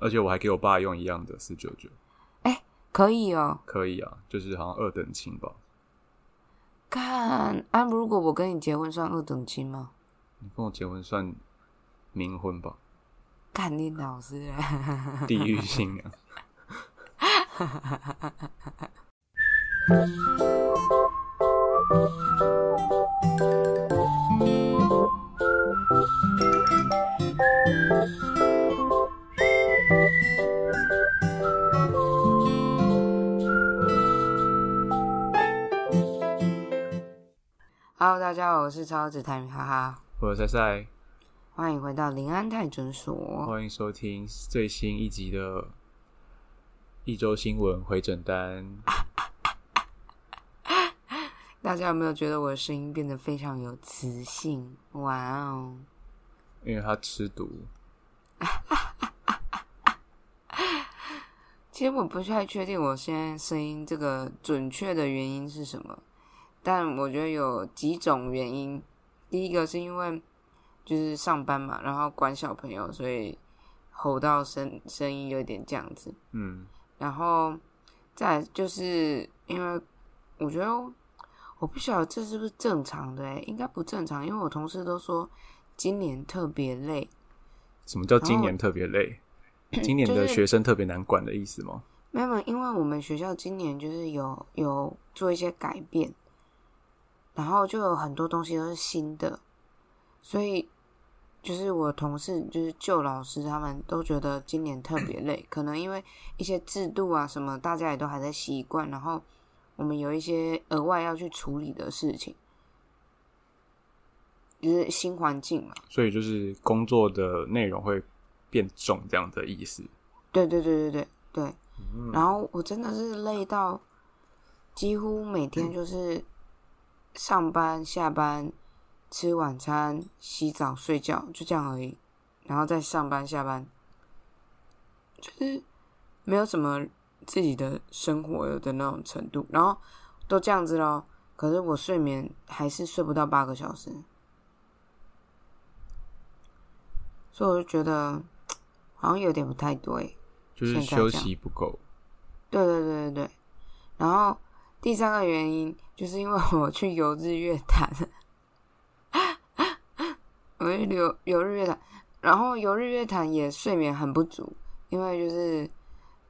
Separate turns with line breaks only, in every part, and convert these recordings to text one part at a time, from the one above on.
而且我还给我爸用一样的四九九，
可以哦。
可以啊，就是好像二等亲吧。
看啊，如果我跟你结婚算二等亲吗？
你跟我结婚算冥婚吧，
看你老师，
地狱新娘。
Hello，大家好，我是超子泰米哈哈，
我是赛赛，
欢迎回到林安泰诊所。
欢迎收听最新一集的一周新闻回诊单。
大家有没有觉得我的声音变得非常有磁性？哇哦！
因为他吃毒，
其实我不太确定我现在声音这个准确的原因是什么，但我觉得有几种原因。第一个是因为就是上班嘛，然后管小朋友，所以吼到声声音有点这样子。
嗯，
然后再来就是因为我觉得我不晓得这是不是正常的、欸，应该不正常，因为我同事都说今年特别累。
什么叫今年特别累？今年的学生特别难管的意思吗？
没有，没有，因为我们学校今年就是有有做一些改变，然后就有很多东西都是新的，所以就是我同事就是旧老师他们都觉得今年特别累，可能因为一些制度啊什么，大家也都还在习惯，然后我们有一些额外要去处理的事情，就是新环境嘛。
所以就是工作的内容会变重这样的意思。
对对对对对对。
嗯
然后我真的是累到几乎每天 就是上班、下班、吃晚餐、洗澡、睡觉，就这样而已。然后再上班、下班，就是没有什么自己的生活的那种程度。然后都这样子咯，可是我睡眠还是睡不到八个小时，所以我就觉得 好像有点不太对。
就是休息不够。
对对对对对。然后第三个原因就是因为我去游日月潭，我去游游日月潭，然后游日月潭也睡眠很不足，因为就是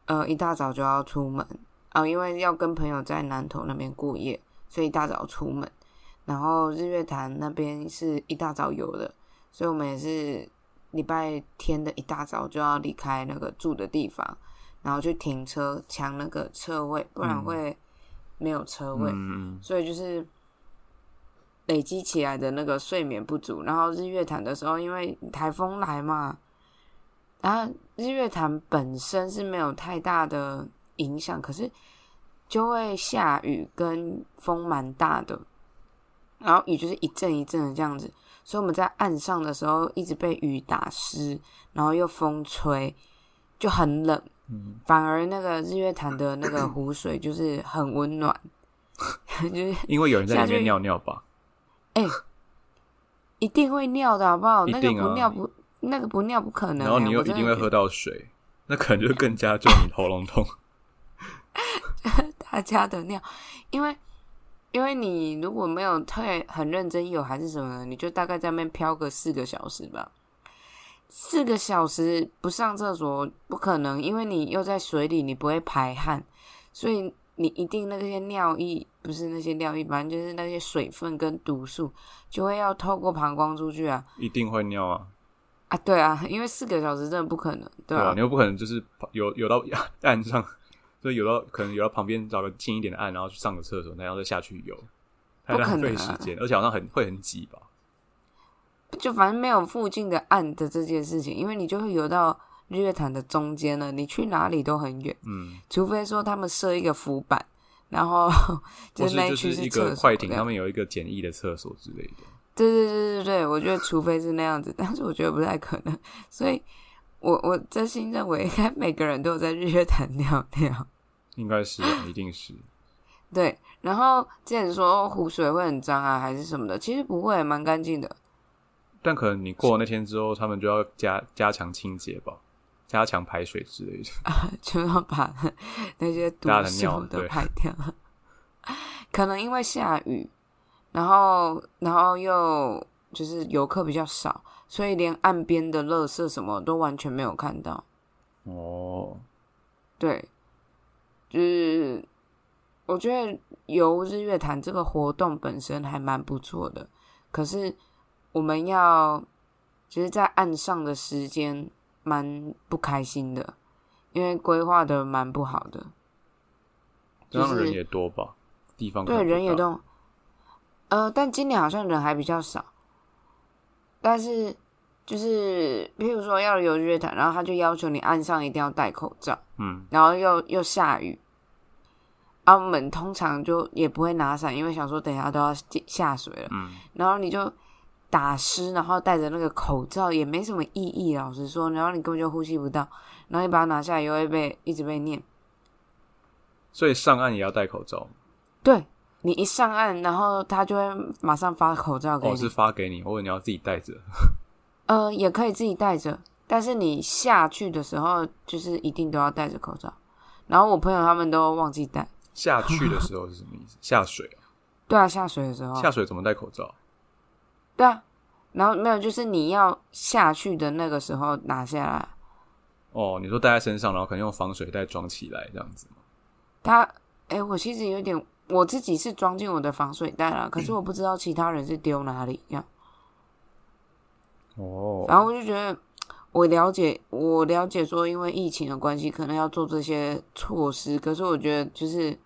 呃一大早就要出门。啊、因为要跟朋友在南投那边过夜，所以一大早出门。然后日月潭那边是一大早游的，所以我们也是礼拜天的一大早就要离开那个住的地方，然后去停车抢那个车位，不然
嗯。
会没有车位。
嗯，
所以就是累积起来的那个睡眠不足。然后日月潭的时候，因为台风来嘛，然后日月潭本身是没有太大的影响，可是就会下雨跟风蛮大的，然后雨就是一阵一阵的这样子。所以我们在岸上的时候一直被雨打湿，然后又风吹，就很冷。
嗯，
反而那个日月潭的那个湖水就是很温暖，就是
因为有人在里面尿尿吧？
哎、一定会尿的好不好？那个不尿不那个不尿不可能、
然后
欸
你又一定会喝到水，那可能就更加重你喉咙痛。
大家的尿，因为因为你如果没有太很认真有还是什么，你就大概在那边漂个四个小时吧。四个小时不上厕所不可能，因为你又在水里，你不会排汗，所以你一定那些尿液不是那些尿液，反正就是那些水分跟毒素就会要透过膀胱出去啊
一定会尿啊，
啊，对啊，因为四个小时真的不可能，对啊
吧？你又不可能就是游游到 岸上，就游到可能游到旁边找个近一点的岸，然后去上个厕所，然后再下去游，太浪费时间，而且好像很会很挤吧？
就反正没有附近的岸的这件事情，因为你就会游到日月潭的中间了，你去哪里都很远，
嗯，
除非说他们设一个浮板，然后 就是那区
是一
厕所
个快艇，
这样
他们有一个简易的厕所之类的。
对对对对对，我觉得除非是那样子，但是我觉得不太可能，所以我我真心认为，应该每个人都有在日月潭尿尿。
应该是啊，一定是。
对，然后之前说湖水会很脏啊，还是什么的，其实不会，蛮干净的。
但可能你过了那天之后，他们就要加加强清洁吧，加强排水之类的。
就要把那些毒
大的
都排掉。可能因为下雨，然后然后又就是游客比较少，所以连岸边的垃圾什么都完全没有看到。
哦，
对，就是我觉得游日月潭这个活动本身还蛮不错的，可是我们要就是在岸上的时间蛮不开心的，因为规划的蛮不好的。就是
这样人也多吧？地方
对，人也都，呃，但今年好像人还比较少，但是就是譬如说要游日月潭，然后他就要求你岸上一定要戴口罩，
嗯，
然后又又下雨，啊，我们通常就也不会拿伞，因为想说等一下都要下水了，
嗯，
然后你就打湿，然后戴着那个口罩也没什么意义，老实说，然后你根本就呼吸不到，然后你把它拿下来又会被一直被念，
所以上岸也要戴口罩。
对你一上岸，然后他就会马上发口罩给
哦，
你，
是发给你，或者你要自己戴着。
呃，也可以自己戴着，但是你下去的时候就是一定都要戴着口罩。然后我朋友他们都忘记戴，
下去的时候是什么意思？下水啊？
对啊，下水的时候，
下水怎么戴口罩？
对啊，然后没有，就是你要下去的那个时候拿下来。
哦，你说带在身上，然后可能用防水袋装起来这样子吗？
他，哎，我其实有点，我自己是装进我的防水袋了，可是我不知道其他人是丢哪里这样。
哦，
然后我就觉得，我了解，我了解说，因为疫情的关系，可能要做这些措施。可是我觉得，就是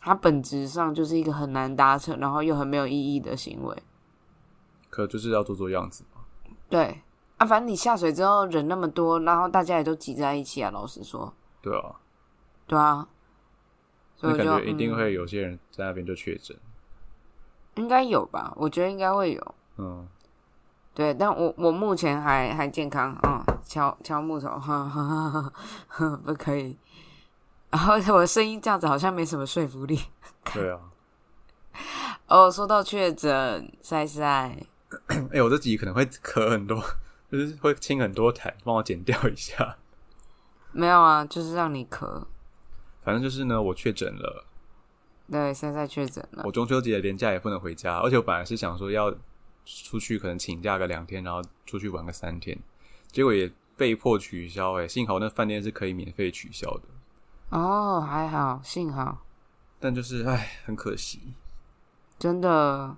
它本质上就是一个很难达成，然后又很没有意义的行为。
可就是要做做样子嘛。
对啊，反正你下水之后人那么多，然后大家也都挤在一起啊。老实说，
对啊，
对啊，所以
感觉一定
嗯
会有些人在那边就确诊。
应该有吧？我觉得应该会有。
嗯，
对，但我我目前还还健康，嗯，敲敲木头，哈哈哈哈哈，不可以。然后我的声音这样子好像没什么说服力。
对啊。
哦，说到确诊，塞塞，
哎、我这集可能会咳很多，就是会清很多痰，帮我剪掉一下。
没有啊，就是让你咳。
反正就是呢，我确诊了，
对，现在确诊了。
我中秋节连假也不能回家，而且我本来是想说要出去，可能请假个两天，然后出去玩个三天，结果也被迫取消、哎，幸好那饭店是可以免费取消的，
哦，还好，幸好，
但就是哎，很可惜。
真的，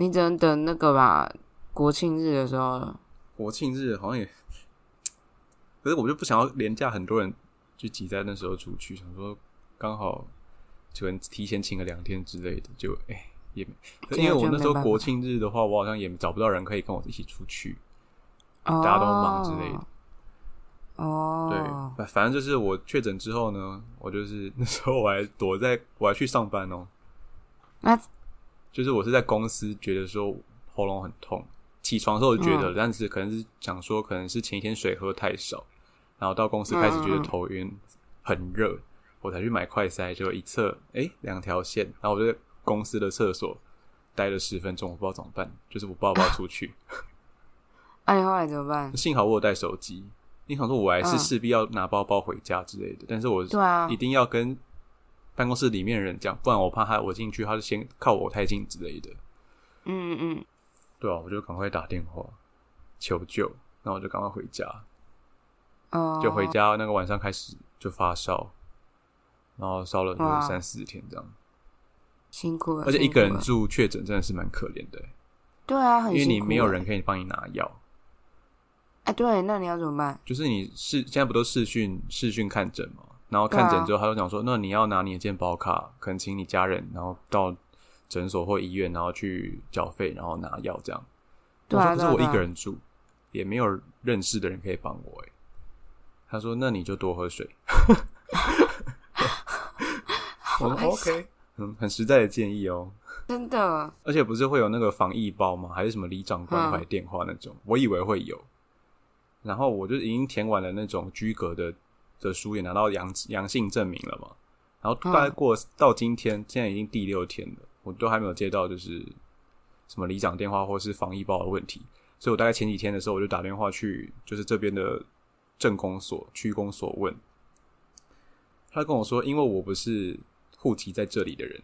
你只能等那个吧，国庆日的时候了。
国庆日好像也，可是我就不想要廉价很多人就挤在那时候出去，想说刚好就能提前请个两天之类的，就哎、也没，因为我那时候国庆日的话，我好像也找不到人可以跟我一起出去，
哦，
大家都忙之类的。
哦，
对，反反正就是我确诊之后呢，我就是 那时候我还躲在，我还去上班哦。
那
就是我是在公司觉得说喉咙很痛，起床的时候就觉
嗯
得，但是可能是想说可能是前一天水喝太少，然后到公司开始
嗯
觉得头晕、很热，我才去买快塞，结果一测，哎，两条线，然后我就在公司的厕所待了十分钟，我不知道怎么办，就是我不知道要不要出去。
那、你后来怎么办？
幸好我有带手机，你想说我还是
嗯
势必要拿包包回家之类的，但是我
对啊
一，定要跟办公室里面的人讲，不然我怕他我进去，他就先靠我太近之类的。
嗯嗯，
对啊，我就赶快打电话求救，然后我就赶快回家，
哦，
就回家那个晚上开始就发烧，然后烧了三四天这样，
辛苦了，
而且一个人住确诊真的是蛮可怜的欸，
对啊，很
因为你没有
欸
人可以帮你拿药，
哎，对，那你要怎么办？
就是你视现在不都视讯视讯看诊嘛，然后看诊之后他就讲说，那你要拿你的健保卡，可能请你家人，然后到诊所或医院，然后去缴费，然后拿药这样。
对啊
我说可是我一个人住，也没有认识的人可以帮我。哎，他说那你就多喝水。我说 OK，嗯，很实在的建议哦。
真的，
而且不是会有那个防疫包吗？还是什么里长关怀
嗯
电话那种？我以为会有，然后我就已经填完了那种居格的的书，也拿到阳阳性证明了嘛。然后大概
嗯
过到今天，现在已经第六天了，我都还没有接到就是什么里长电话或是防疫包的问题。所以我大概前几天的时候，我就打电话去，就是这边的政工所、区公所问，他跟我说，因为我不是户籍在这里的人，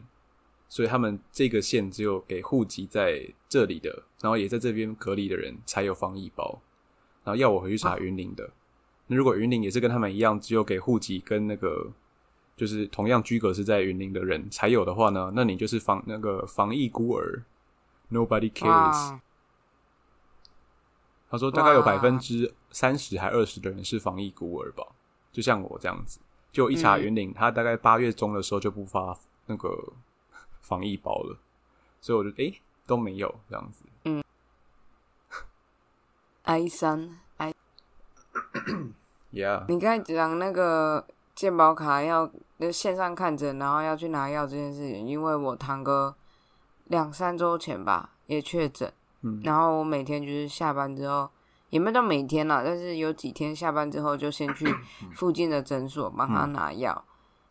所以他们这个县只有给户籍在这里的，然后也在这边隔离的人才有防疫包，然后要我回去查云林的。那如果云林也是跟他们一样，只有给户籍跟那个就是同样居格是在云林的人才有的话呢，那你就是防那个防疫孤儿，Nobody cares。他说大概有百分之三十还二十的人是防疫孤儿吧，就像我这样子。就一查
嗯
云岭，他大概八月中的时候就不发那个 防疫包了，所以我就诶、都没有这样子。
哀伤哀。
Yeah，
你刚才讲那个健保卡要就线上看诊，然后要去拿药这件事情，因为我堂哥两三周前吧也确诊，
嗯
然后我每天就是下班之后，也没有到每天了，但是有几天下班之后就先去附近的诊所帮他拿药，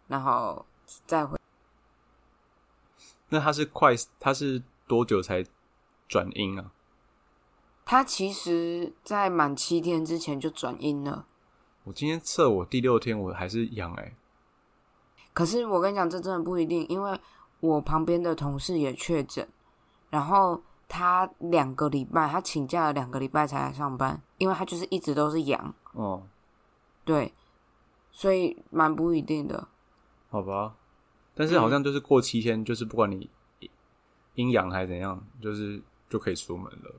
然后再回。
那他是快，他是多久才转阴啊？
他其实，在满七天之前就转阴了。
我今天测我第六天我还是阳哎、
可是我跟你讲，这真的不一定，因为我旁边的同事也确诊，然后他两个礼拜，他请假了两个礼拜才来上班，因为他就是一直都是阳，
哦，
对，所以蛮不一定的。
好吧，但是好像就是过七天，就是不管你阴阳还是怎样，就是就可以出门了。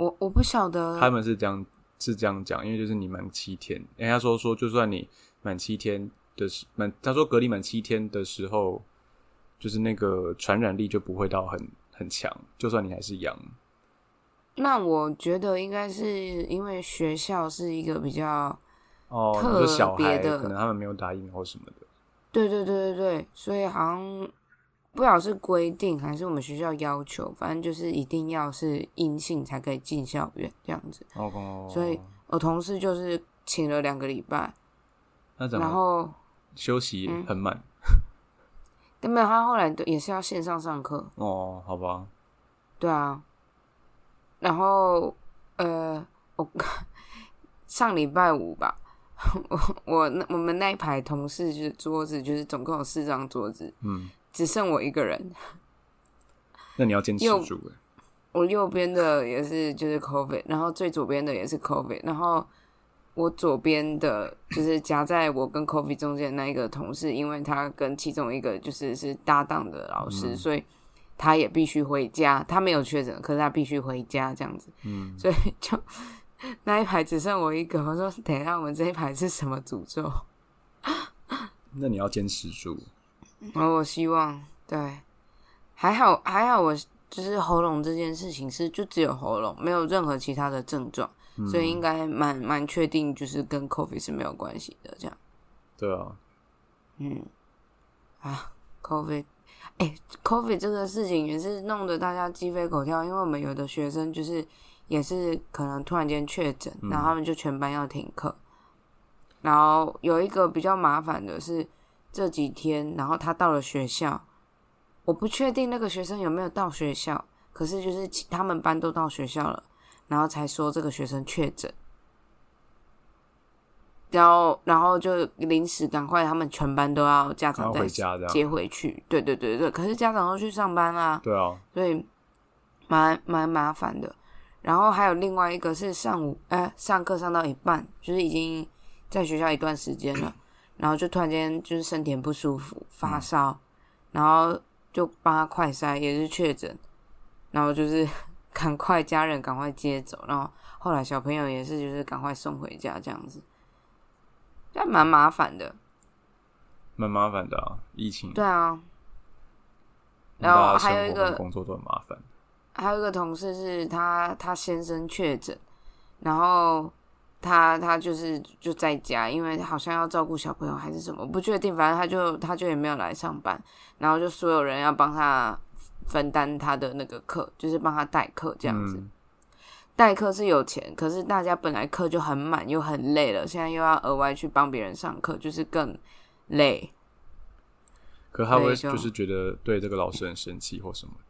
我我不晓得，
他们是这样是这样讲，因为就是你满七天，人家说说，就算你满七天的时满，他说隔离满七天的时候，就是那个传染力就不会到很很强，就算你还是阳。
那我觉得应该是因为学校是一个比较，
哦，你
特
说小孩
别的
可能他们没有打疫苗或什么的，
对对对对对，所以好像不晓得是规定还是我们学校要求，反正就是一定要是阴性才可以进校园这样子。
哦，
所以我同事就是请了两个礼拜，
那怎么
然后
休息
嗯
很满、
根本他后来也是要线上上课，
哦？好吧，
对啊，然后呃，我上礼拜五吧，我我那我们那一排同事就是桌子就是总共有四张桌子，
嗯，
只剩我一个人，
那你要坚持
又
住欸
我右边的也是就是 COVID，然后最左边的也是 COVID，然后我左边的就是夹在我跟 COVID 中间的那一个同事，因为他跟其中一个就是是搭档的老师，
嗯
所以他也必须回家。他没有确诊，可是他必须回家这样子，
嗯，
所以就 那一排只剩我一个。我说等一下，我们这一排是什么诅咒？
那你要坚持住。
然后我希望对，还好还好，我就是喉咙这件事情是就只有喉咙，没有任何其他的症状，
嗯
所以应该蛮蛮确定，就是跟 COVID 是没有关系的。这样，
对啊，
嗯，啊，COVID，哎、c o v i d 这个事情也是弄得大家鸡飞狗跳，因为我们有的学生就是也是可能突然间确诊，
嗯
然后他们就全班要停课。然后有一个比较麻烦的是这几天，然后他到了学校，我不确定那个学生有没有到学校，可是就是他们班都到学校了，然后才说这个学生确诊。然后，然后就临时赶快，他们全班都要家长再。接回去。对对对对，可是家长都去上班啦、
对啊，
所以蛮蛮麻烦的。然后还有另外一个是上午，哎、上课上到一半，就是已经在学校一段时间了，然后就突然间就是身体很不舒服，发烧，然后就帮他快筛，也是确诊，然后就是 赶快家人赶快接走，然后后来小朋友也是就是赶快送回家这样子，这样蛮麻烦的。
蛮麻烦的啊，疫情，
对啊，然后还有一个
跟工作都很麻烦。
还有一个同事是他，他先生确诊，然后他他就是就在家，因为好像要照顾小朋友还是什么，不确定，反正他就他就也没有来上班，然后就所有人要帮他分担他的那个课，就是帮他代课这样子。
嗯，
代课是有钱，可是大家本来课就很满又很累了，现在又要额外去帮别人上课，就是更累。
可他会
就
就是觉得对这个老师很生气或什么的。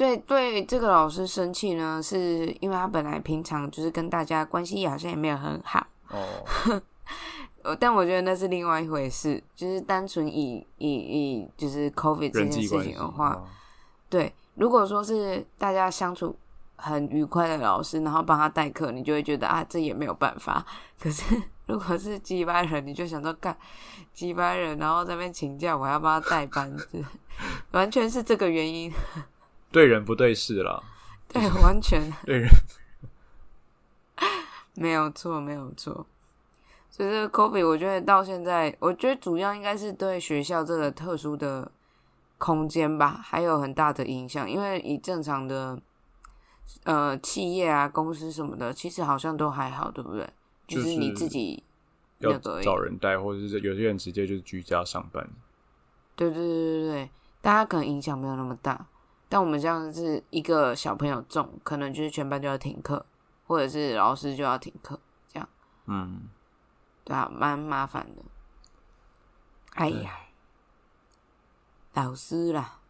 对对，这个老师生气呢，是因为他本来平常就是跟大家关系好像也没有很好。
哦，
呃，但我觉得那是另外一回事，就是单纯以以以就是 COVID 这件事情的话，
哦
对，如果说是大家相处很愉快的老师，然后帮他代课，你就会觉得啊，这也没有办法。可是如果是鸡巴人，你就想说干鸡巴人，然后在那边请假，我还要帮他代班，就是 完全是这个原因。
对人不对事了，
对，完全
对人
没有错，没有错。所以这个 COVID，我觉得到现在，我觉得主要应该是对学校这个特殊的空间吧，还有很大的影响。因为以正常的呃企业啊、公司什么的，其实好像都还好，对不对？
就是
是你自己
要找人带，或者是有些人直接就是居家上班。
对对对对对，大家可能影响没有那么大，但我们这样是一个小朋友中，可能就是全班就要停课，或者是老师就要停课，这样
嗯，
对啊，蛮麻烦的。哎呀，老师啦，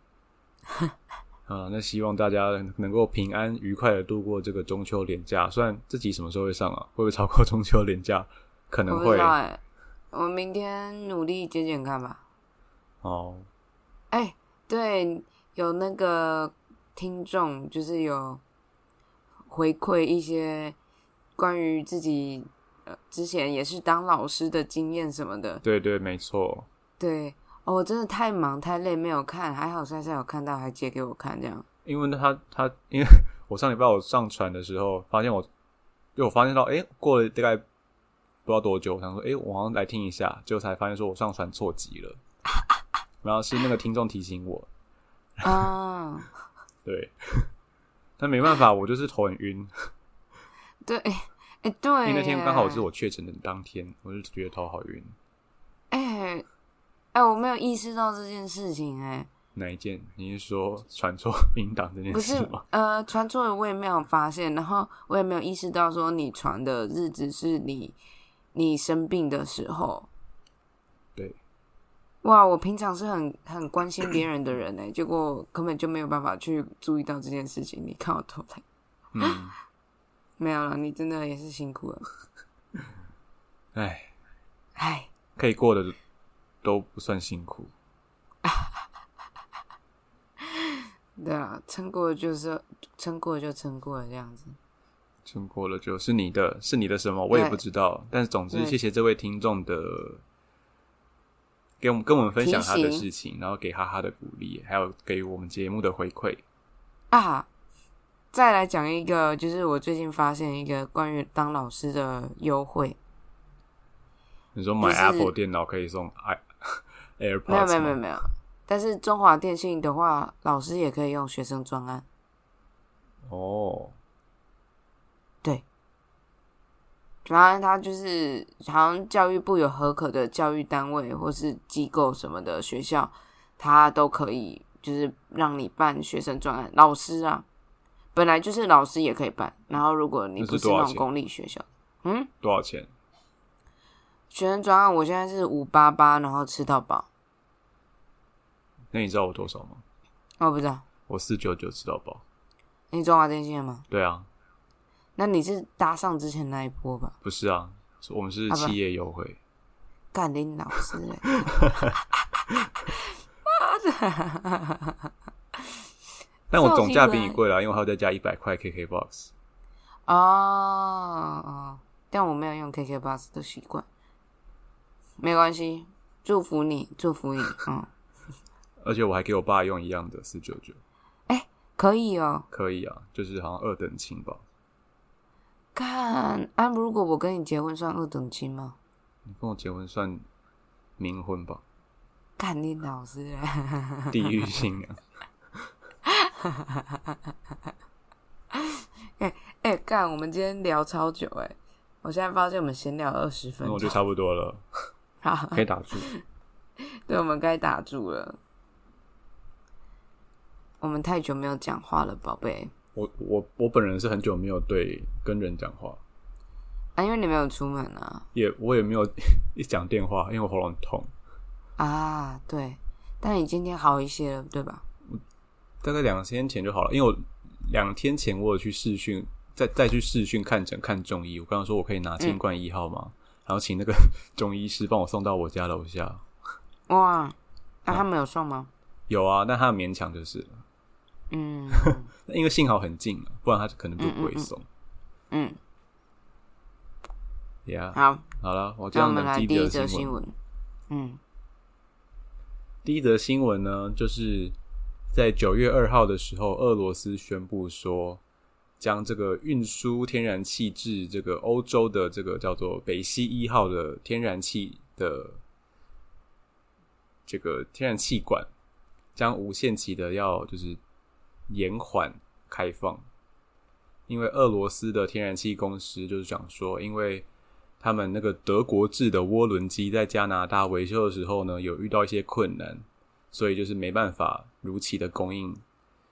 啊，那希望大家能够平安愉快的度过这个中秋连假。虽然这集什么时候会上啊？会不会超过中秋连假？可能会
我明天努力减减看吧。
哦。
哎、对，有那个听众就是有回馈一些关于自己呃之前也是当老师的经验什么的。
对对，没错。
对，哦，我真的太忙太累没有看，还好赛赛有看到，还借给我看这样。
因为他他，因为我上礼拜我上传的时候，发现我，就我发现到，哎、过了大概不知道多久，我想说，哎、我好像来听一下，结果才发现说我上传错集了，然后是那个听众提醒我，
啊，
对，但没办法，我就是头很晕，
对，哎、哎对，
因为那天刚好是我确诊的当天，我就觉得头好晕。
哎哎，我没有意识到这件事情哎、
哪一件？你是说传错 音档这件
不是
事吗？
呃，传错了我也没有发现，然后我也没有意识到说你传的日子是你你生病的时候。
对，
哇，我平常是很很关心别人的人哎，结果根本就没有办法去注意到这件事情。你看我头来，
嗯，
没有了，你真的也是辛苦了。
哎，
哎，
可以过的都不算辛苦。
对啊，撑过了就是撑过了就撑过了这样子。
撑过了就是你的，是你的什么我也不知道。但是总之，
对
谢谢这位听众的，给我们跟我们分享他的事情，然后给哈哈的鼓励，还有给我们节目的回馈。
啊，再来讲一个，就是我最近发现一个关于当老师的优惠。
你说买 Apple 电脑可以送 i
没有没有没有没有，但是中华电信的话，老师也可以用学生专案。
哦，
对，然后他就是好像教育部有合可的教育单位或是机构什么的学校，他都可以就是让你办学生专案。老师啊，本来就是老师也可以办。然后如果你
是
不是那种公立学校，嗯，
多少钱？
学生专案我现在是五八八，然后吃到饱。
那你知道我多少吗？
我不知道，
我四九九吃到饱。
你中华电信的吗？
对啊，
那你是搭上之前那一波吧？
不是啊，我们是企业优惠。
干林老师嘞！
但我总价比你贵啦，因为我还要再加一百块 KKBOX。
哦哦，但我没有用 KKBox 的习惯，没关系，祝福你，祝福你，嗯，
而且我还给我爸用一样的四九九，
可以哦。
可以啊，就是好像二等亲吧。
看，啊，如果我跟你结婚算二等亲吗？
你跟我结婚算冥婚吧，
干你老师嘞！
地狱新娘。
哎哎、干，我们今天聊超久哎、我现在发现我们闲聊二十分钟，
那我觉得差不多了，
好，
可以打住。
对，我们该打住了。我们太久没有讲话了，宝贝
我我我本人是很久没有对跟人讲话，
啊，因为你没有出门啊。
也我也没有 一讲电话，因为我喉咙痛。
啊，对，但你今天好一些了，对吧？
大概两天前就好了，因为我两天前我有去试训，再再去试训看诊看中医。我刚刚说我可以拿金冠一号吗？然后请那个 中医师帮我送到我家楼下。
哇，那他们有送吗？
有啊，但他勉强就是了。
嗯
因为幸好很近了，不然他可能就不会送。
嗯，
呀、
好，
好了，我这样的第
们来第一
则新闻。
则新闻。嗯
第一则新闻呢，就是在九月二号的时候，俄罗斯宣布说，将这个运输天然气至这个欧洲的这个叫做北溪一号的天然气的这个天然气管，将无限期的要就是延缓开放，因为俄罗斯的天然气公司就是讲说，因为他们那个德国制的涡轮机在加拿大维修的时候呢，有遇到一些困难，所以就是没办法如期的供应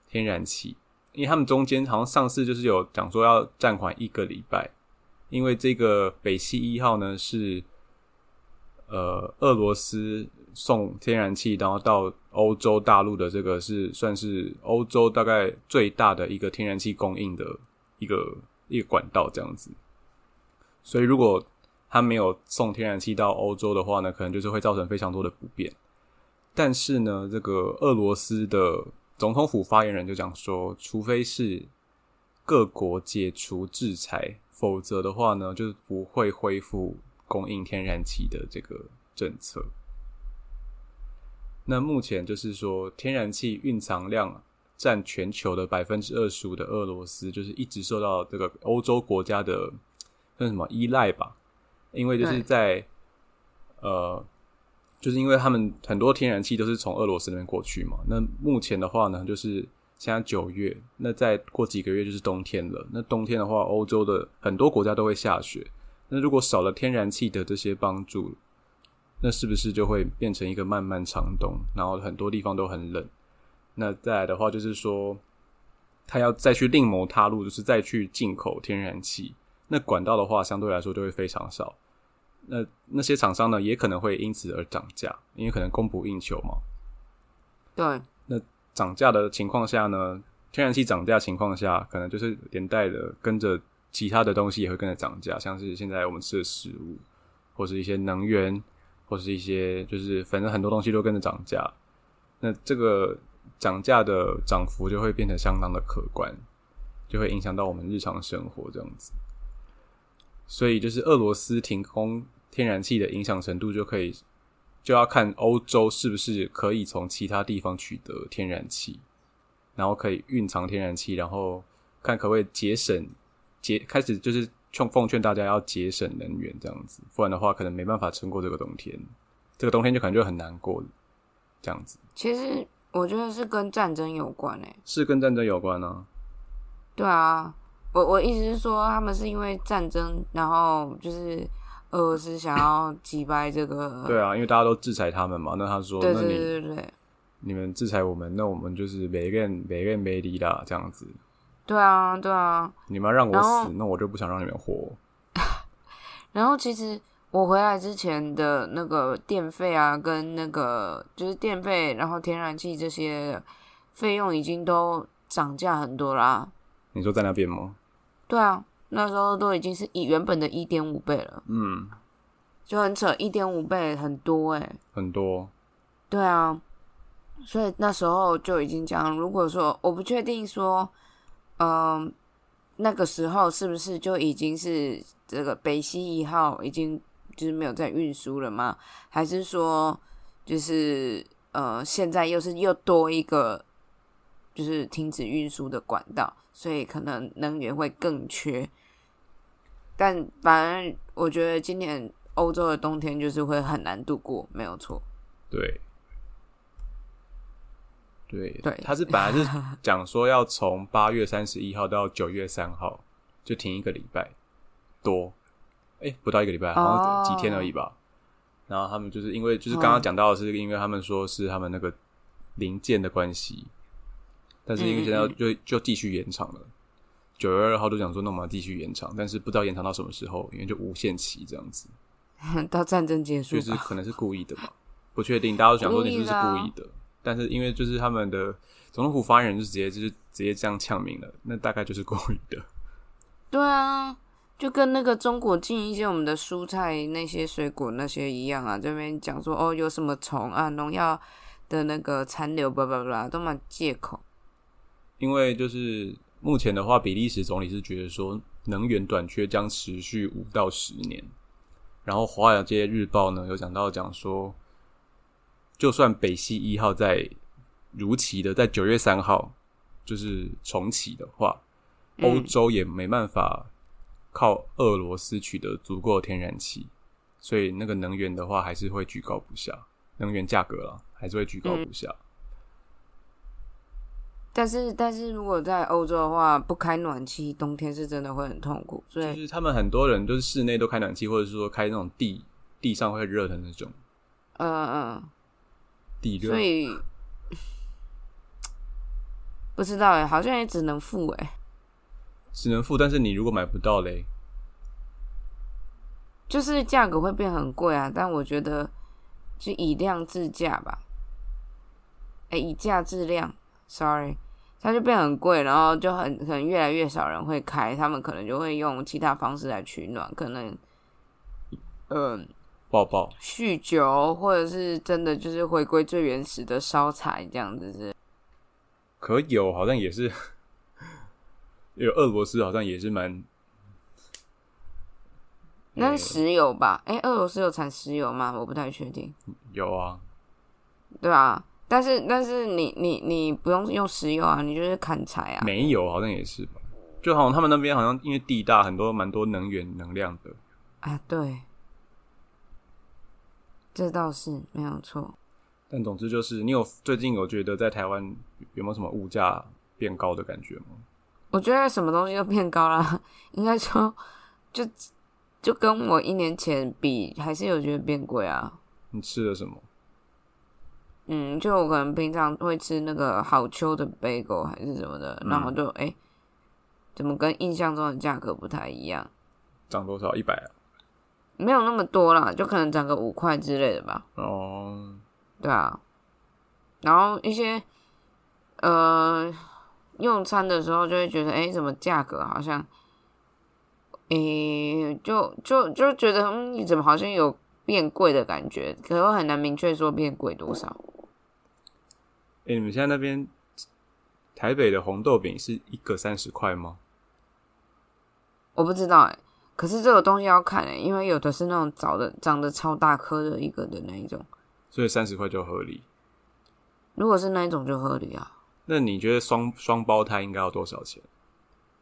天然气。因为他们中间好像上次就是有讲说要暂缓一个礼拜，因为这个北溪一号呢是呃俄罗斯送天然气，然后到欧洲大陆的这个是算是欧洲大概最大的一个天然气供应的一个一个管道这样子。所以如果他没有送天然气到欧洲的话呢，可能就是会造成非常多的不便。但是呢，这个俄罗斯的总统府发言人就讲说，除非是各国解除制裁，否则的话呢，就不会恢复供应天然气的这个政策。那目前就是说，天然气蕴藏量占全球的百分之二十五的俄罗斯，就是一直受到这个欧洲国家的那什么依赖吧？因为就是在呃，就是因为他们很多天然气都是从俄罗斯那边过去嘛。那目前的话呢，就是现在九月，那再过几个月就是冬天了。那冬天的话，欧洲的很多国家都会下雪。那如果少了天然气的这些帮助，那是不是就会变成一个漫漫长冬？然后很多地方都很冷。那再来的话，就是说，他要再去另谋他路，就是再去进口天然气。那管道的话，相对来说就会非常少。那那些厂商呢，也可能会因此而涨价，因为可能供不应求嘛。
对，那
涨价的情况下呢，天然气涨价情况下，可能就是连带的跟着其他的东西也会跟着涨价，像是现在我们吃的食物，或是一些能源，或是一些就是反正很多东西都跟着涨价。那这个涨价的涨幅就会变得相当的可观，就会影响到我们日常生活这样子。所以就是俄罗斯停工天然气的影响程度，就可以就要看欧洲是不是可以从其他地方取得天然气，然后可以蕴藏天然气，然后看可不可以节省节开始就是劝奉劝大家要节省能源这样子，不然的话可能没办法撑过这个冬天，这个冬天就可能就很难过这样子，
其实我觉得是跟战争有关诶、
是跟战争有关呢、
对啊，我我意思是说，他们是因为战争，然后就是俄罗斯想要击败这个，
对啊，因为大家都制裁他们嘛，那他说，
对对对
你们制裁我们，那我们就是每个人每个人没离啦，这样子。
对啊对啊。
你们要让我死，那我就不想让你们活。
然后其实我回来之前的那个电费啊，跟那个就是电费，然后天然气这些费用已经都涨价很多啦。
你说在那边吗？
对啊，那时候都已经是以原本的一点五倍了，
嗯，
就很扯，一点五倍很多诶、
很多。
对啊，所以那时候就已经讲，如果说我不确定说，嗯、那个时候是不是就已经是这个北溪一号已经就是没有在运输了吗？还是说就是呃现在又是又多一个就是停止运输的管道，所以可能能源会更缺。但反正我觉得今年欧洲的冬天就是会很难度过，没有错。
对，对，
对
他是本来是讲说要从八月三十一号到九月三号就停一个礼拜多，哎、不到一个礼拜，好
哦
像几天而已吧。然后他们就是因为就是刚刚讲到的是，因为他们说是他们那个零件的关系，但是因为现在就就继续延长了。九月二号都讲说，那我们要继续延长，但是不知道延长到什么时候，因为就无限期这样子。
到战争结束。
就是可能是故意的嘛，不确定。大家都想说你是不是故意的？但是因为就是他们的总统府发言人就直接就是直接这样呛明了，那大概就是过于的。
对啊，就跟那个中国进一些我们的蔬菜、那些水果那些一样啊，这边讲说哦有什么虫啊，农药的那个残留，巴拉巴拉，都蛮借口。
因为就是目前的话，比利时总理是觉得说能源短缺将持续五到十年。然后《华尔街日报》呢有讲到讲说，就算北溪一号在如期的在九月三号就是重启的话，欧洲也没办法靠俄罗斯取得足够的天然气，所以那个能源的话还是会居高不下，能源价格了还是会居高不下。
但是，但是如果在欧洲的话，不开暖气，冬天是真的会很痛苦。所以，
就是他们很多人都是室内都开暖气，或者是说开那种地地上会热的那种。
嗯嗯。所以 不知道哎，好像也只能付哎。
只能付，但是你如果买不到嘞，
就是价格会变很贵啊。但我觉得就以量制价吧。哎，以价质量。Sorry，它就变很贵，然后就很可能越来越少人会开，他们可能就会用其他方式来取暖，可能，嗯，
抱抱，
酗酒，或者是真的就是回归最原始的烧柴这样子是。
可有好像也是，有俄罗斯好像也是蛮，
那是石油吧？哎，俄罗斯有产石油吗？我不太确定。
有啊，
对啊。但是但是你你你不用用石油啊，你就是砍柴啊。
没有，好像也是吧。就好像他们那边好像因为地大，很多蛮多能源能量的。
啊，对，这倒是没有错。
但总之就是，你有最近有觉得在台湾有没有什么物价变高的感觉吗？
我觉得什么东西都变高了，应该说就就跟我一年前比，还是有觉得变贵啊。
你吃了什么？
嗯，就我可能平常会吃那个好秋的 bagel 还是什么的，然后就哎，怎么跟印象中的价格不太一样？
涨多少？一百啊？
没有那么多啦，就可能涨个五块之类的吧。
哦，
对啊。然后一些呃用餐的时候就会觉得，哎，怎么价格好像，诶，就就就觉得，嗯，你怎么好像有变贵的感觉？可是很难明确说变贵多少。
哎，你们现在那边台北的红豆饼是一个三十块吗？
我不知道哎，可是这个东西要看哎，因为有的是那种长的长得超大颗的一个的那一种，
所以三十块就合理。
如果是那一种就合理啊。
那你觉得双双胞胎应该要多少钱？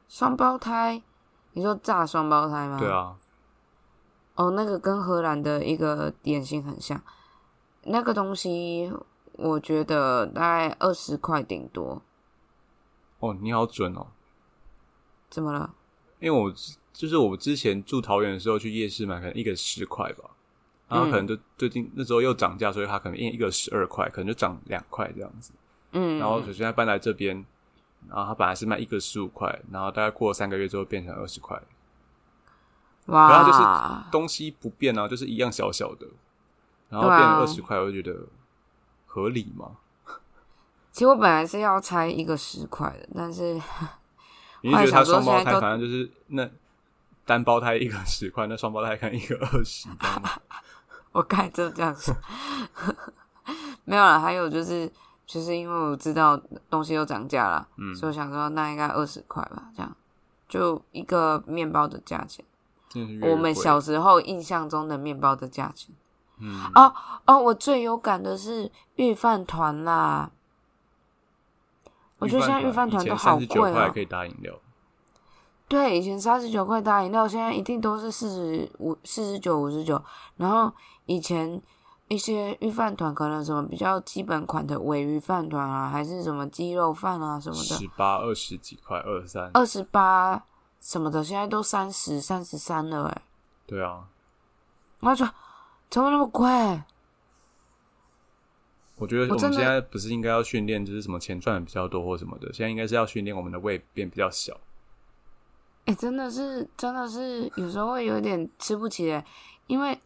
双胞胎？你说炸双胞胎吗？
对啊。
哦，那个跟荷兰的一个点心很像，那个东西。我觉得大概二十块顶多。
哦，你好准哦！
怎么了？
因为我就是我之前住桃园的时候去夜市买，可能一个十块吧，然后可能就最近那时候又涨价，所以它可能一一个十二块，可能就涨两块这样子。
嗯。
然后首先搬来这边，然后他本来是卖一个十五块，然后大概过了三个月之后变成二十块。
哇！
然后就是东西不变啊，就是一样小小的，然后变成二十块，我就觉得。合理吗？
其实我本来是要拆一个十块的，但是
你觉得他 双胞胎反正就是那单胞胎一个十块，那双胞胎看一个二十，
我该就这样说。没有了，还有就是，就是因为我知道东西又涨价了，嗯，所以我想说那应该二十块吧，这样就一个面包的价钱，我们小时候印象中的面包的价钱。
嗯
哦哦，我最有感的是御饭团啦。我觉得现在御饭团都好贵
啊。可以打饮料。
对，以前三十九块打饮料，现在一定都是四十五、四十九、五十九。然后以前一些御饭团可能什么比较基本款的尾鱼饭团啊，还是什么鸡肉饭啊什么的，
十八、二十几块，二三、
二十八什么的，现在都三十三十三了哎。
对啊。
我说。怎么那么贵？
我觉得我们现在不是应该要训练，就是什么钱赚的比较多或什么的。现在应该是要训练我们的胃变比较小。
哎，真的是，真的是，有时候会有点吃不起，因为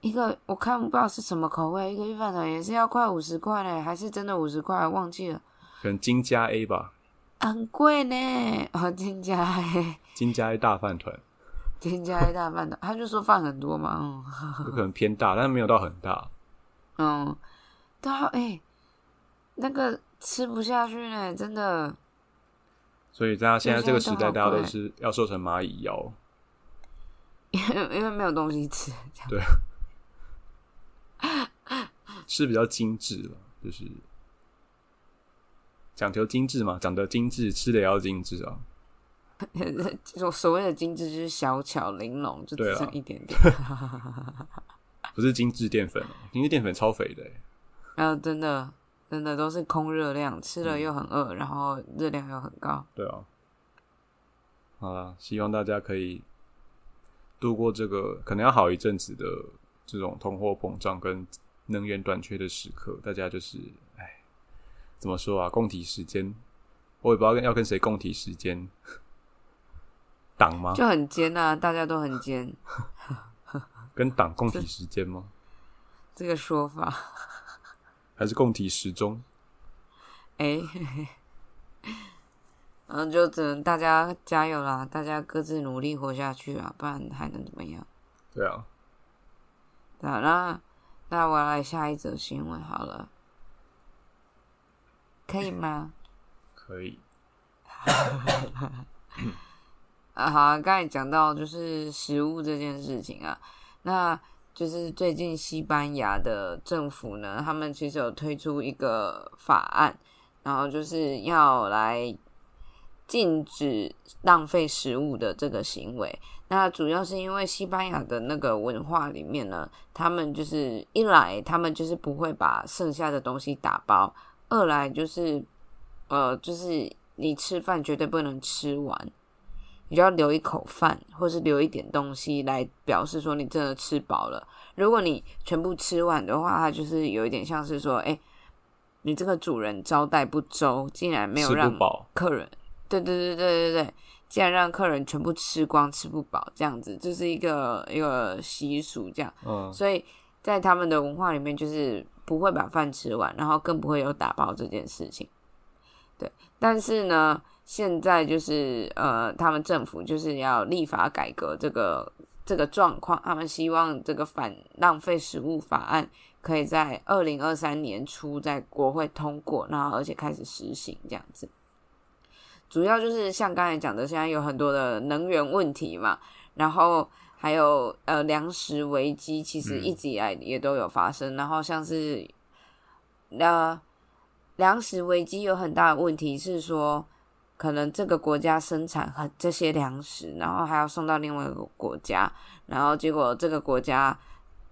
一个我看不知道是什么口味，一个御饭团也是要快五十块嘞，还是真的五十块？忘记了，
可能金加 A 吧，
很贵呢。哦，金加 A，
金加 A 大饭团，
金加 A 大饭团，他就说饭很多嘛，嗯
有可能偏大，但没有到很大。
嗯，对啊，哎、那个吃不下去呢，真的。
所以大家现在这个时代，大家都是要瘦成蚂蚁腰。
因 为因为没有东西吃，这样
吃 比较精致了，就是讲求精致嘛，长得精致，吃的也要精致啊。
这种所谓的精致就是小巧玲珑，就
对啊
只剩一点点。
不是精致淀粉哦，精致淀粉超肥的欸，
然后真的真的都是空热量，吃了又很饿，然后热量又很高。
对啊。好啦，希望大家可以度过这个可能要好一阵子的这种通货膨胀跟能源短缺的时刻。大家就是，哎，怎么说啊？共体时间，我也不知道跟要跟谁共体时间，党吗？
就很尖啊，大家都很尖，
跟党共体时间吗？
这个说法，
还是供体时钟？
哎、嗯，就只能大家加油啦，大家各自努力活下去啊，不然还能怎么样？
对啊，
那那我来下一则新闻好了，可以吗？
可以。
啊，好啊，刚才讲到就是食物这件事情啊，那就是最近西班牙的政府呢，他们其实有推出一个法案，然后就是要来禁止浪费食物的这个行为。那主要是因为西班牙的那个文化里面呢，他们就是一来他们就是不会把剩下的东西打包，二来就是呃，就是你吃饭绝对不能吃完。你就要留一口饭，或是留一点东西来表示说你真的吃饱了。如果你全部吃完的话，它就是有一点像是说，哎、你这个主人招待不周，竟然没有让，客人，对对对对对对，竟然让客人全部吃光吃不饱，这样子就是一个一个习俗，这样。
嗯，
所以在他们的文化里面，就是不会把饭吃完，然后更不会有打包这件事情。对，但是呢，现在就是呃，他们政府就是要立法改革这个这个状况，他们希望这个反浪费食物法案可以在二零二三年初在国会通过，然后而且开始实行这样子。主要就是像刚才讲的，现在有很多的能源问题嘛，然后还有呃粮食危机，其实一直以来也都有发生。然后像是呃粮食危机有很大的问题是说，可能这个国家生产很这些粮食，然后还要送到另外一个国家，然后结果这个国家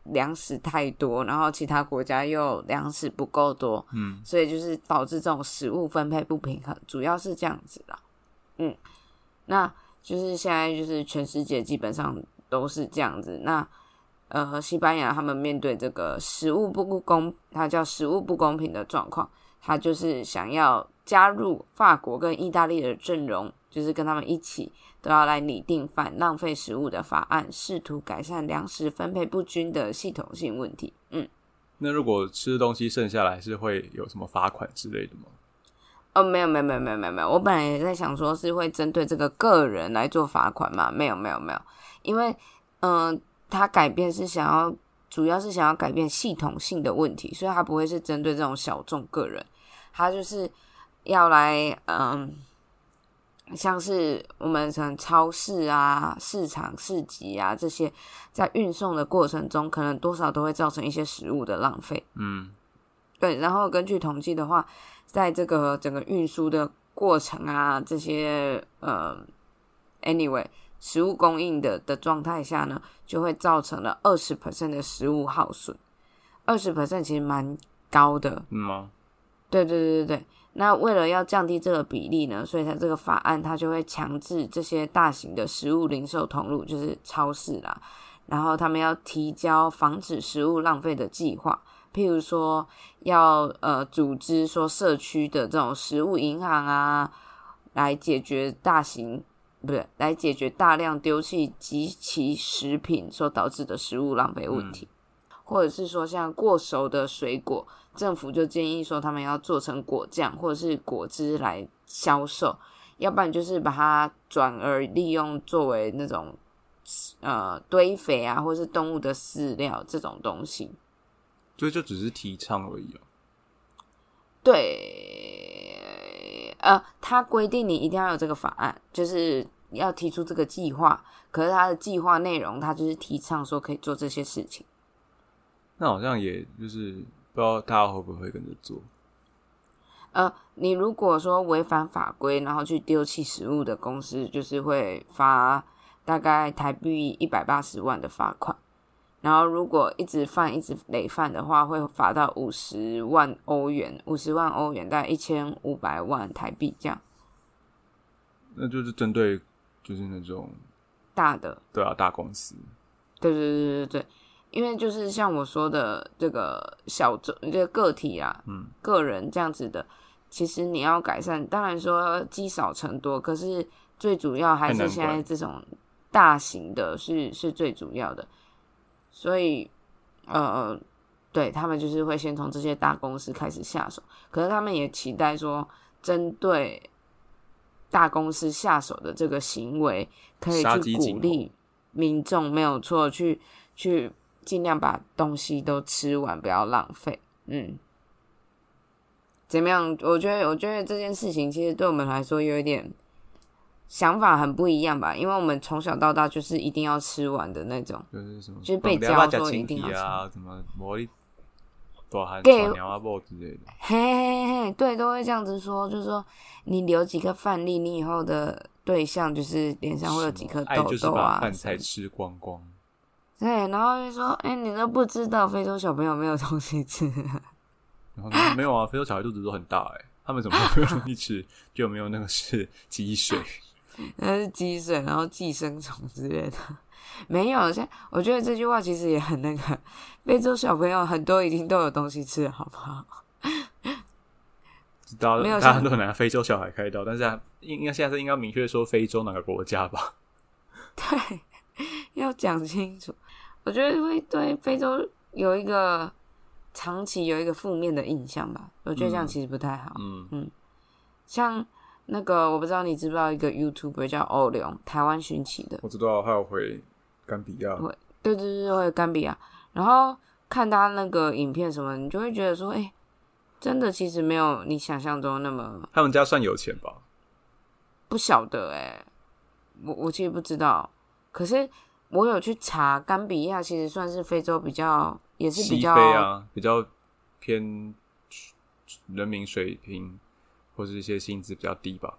粮食太多，然后其他国家又粮食不够多，
嗯，
所以就是导致这种食物分配不平衡，主要是这样子啦。嗯，那就是现在就是全世界基本上都是这样子。那呃，西班牙他们面对这个食物不公，它叫食物不公平的状况，它就是想要加入法国跟意大利的阵容，就是跟他们一起都要来拟定反浪费食物的法案，试图改善粮食分配不均的系统性问题。嗯。
那如果吃的东西剩下来，是会有什么罚款之类的吗？
哦，没有没有没有没有没有没有，我本来也在想说是会针对这个个人来做罚款嘛，没有没有没有，因为嗯、呃他改变是想要，主要是想要改变系统性的问题，所以他不会是针对这种小众个人，他就是要来嗯。像是我们可能超市啊、市场、市集啊这些，在运送的过程中，可能多少都会造成一些食物的浪费。
嗯，
对，然后根据统计的话，在这个整个运输的过程啊，这些呃，anyway，食物供应的的状态下呢，就会造成了二十 percent 的食物耗损。二十 percent 其实蛮高的，
嗯吗？
对对对对对。那为了要降低这个比例呢，所以它这个法案它就会强制这些大型的食物零售通路，就是超市啦，然后他们要提交防止食物浪费的计划，譬如说要呃组织说社区的这种食物银行啊，来解决大型不对，来解决大量丢弃及其食品所导致的食物浪费问题。或者是说像过熟的水果，政府就建议说他们要做成果酱或者是果汁来销售，要不然就是把它转而利用作为那种呃堆肥啊，或是动物的饲料这种东西。
所以就只是提倡而已啊。
对，呃，他规定你一定要有这个法案，就是要提出这个计划。可是他的计划内容，他就是提倡说可以做这些事情。
那好像也就是不知道大家会不会跟着做。
呃，你如果说违反法规，然后去丢弃食物的公司，就是会罚大概台币一百八十万的罚款。然后如果一直犯、一直累犯的话，会罚到五十万欧元，五十万欧元大概一千五百万台币这样。
那就是针对就是那种
大的，
对啊，大公司。
对对对对对，因为就是像我说的这个小众这个个体啊，
嗯，
个人这样子的，其实你要改善，当然说积少成多，可是最主要还是现在这种大型的是是最主要的。所以，呃，对他们就是会先从这些大公司开始下手，可是他们也期待说，针对大公司下手的这个行为，可以去鼓励民众，没有错，去去尽量把东西都吃完，不要浪费。嗯，怎么样？我觉得，我觉得这件事情其实对我们来说有一点。想法很不一样吧，因为我们从小到大就是一定要吃完的那种，
就是什么，
就是被教说一定要吃
啊，什么给鸟啊包之类的，
嘿嘿嘿，对，都会这样子说，就是说你留几个饭粒，你以后的对象就是脸上会有几颗痘痘啊，
饭菜吃光光。
对，然后就说，哎，你都不知道非洲小朋友没有东西吃，
然 后没有啊，非洲小孩肚子都很大，哎，他们怎么没有东西吃？就没有那个是积水。
那是积水，然后寄生虫之类的，没有。现我觉得这句话其实也很那个，非洲小朋友很多已经都有东西吃，好不好？
知道，大家都很难非洲小孩开刀，但是应应该现在是应该明确说非洲哪个国家吧？
对，要讲清楚。我觉得会对非洲有一个长期有一个负面的印象吧。我觉得这样其实不太好。嗯嗯，像。那个我不知道你知不知道一个 YouTuber 叫欧龙，台湾寻奇的。
我知道，还有回甘比亚。
会，对对对，会甘比亚。然后看他那个影片什么，你就会觉得说，哎，真的其实没有你想象中那么。
他们家算有钱吧？
不晓得哎，我我其实不知道。可是我有去查，甘比亚其实算是非洲比较，也是比较
啊，比较偏人民水平。或者一些薪资比较低吧，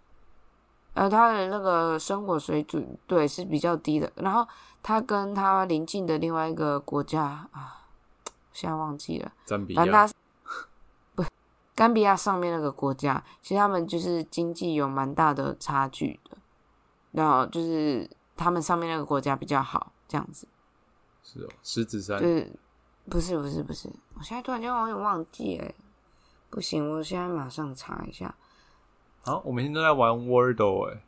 呃，他的那个生活水准对是比较低的。然后他跟他邻近的另外一个国家啊，现在忘记了，
赞比亚，
不，甘比亚上面那个国家，其实他们就是经济有蛮大的差距的。然后就是他们上面那个国家比较好，这样子。
是哦，狮子山，
对，不是不是不是，我现在突然间有点忘记哎，不行，我现在马上查一下。
啊，我每天都在玩 Wordle 哎，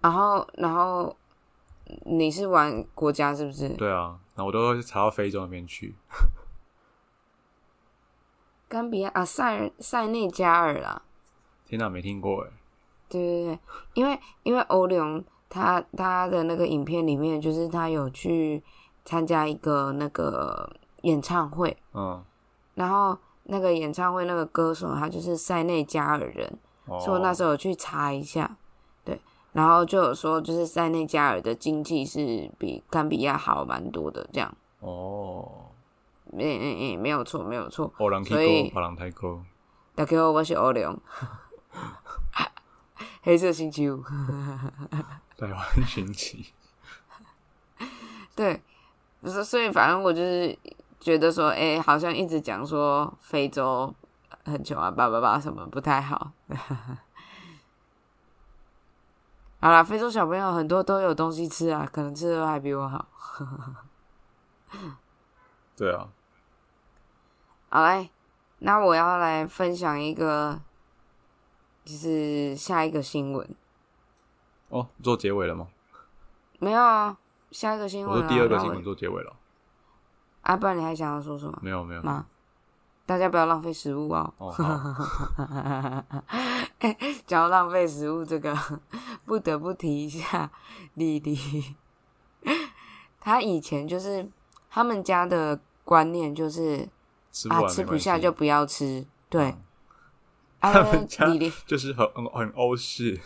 然后，然后你是玩国家是不是？
对啊，那我都会查到非洲那边去。
冈比亚啊，塞塞内加尔啦。
天哪，没听过哎。
对对对，因为因为欧龙他他的那个影片里面，就是他有去参加一个那个演唱会，
嗯，
然后。那个演唱会那个歌手，他就是塞内加尔人，所以我那时候有去查一下，对，然后就有说，就是塞内加尔的经济是比甘比亚好蛮多的，这样。
哦，
没，嗯嗯，没有错，没有错。
所以，巴郎太高。
大家好，我是欧良。黑色星期五。
台湾寻奇。
对，不是，所以反正我就是。觉得说，哎，好像一直讲说非洲很穷啊，叭叭叭什么不太好。好啦，非洲小朋友很多都有东西吃啊，可能吃的还比我好。
对啊。
好嘞，那我要来分享一个，就是下一个新闻。
哦，做结尾了吗？
没有啊，下一个新闻。
我第二个新闻做结尾了。
啊，不然你还想要说什么
没有没有。
吗？大家不要浪费食物哦。
哦，好，
哎，讲到浪费食物这个，不得不提一下丽丽。她以前就是他们家的观念就是啊，
吃不
下就不要吃。对，啊
他们家
丽丽
就是很很很欧式，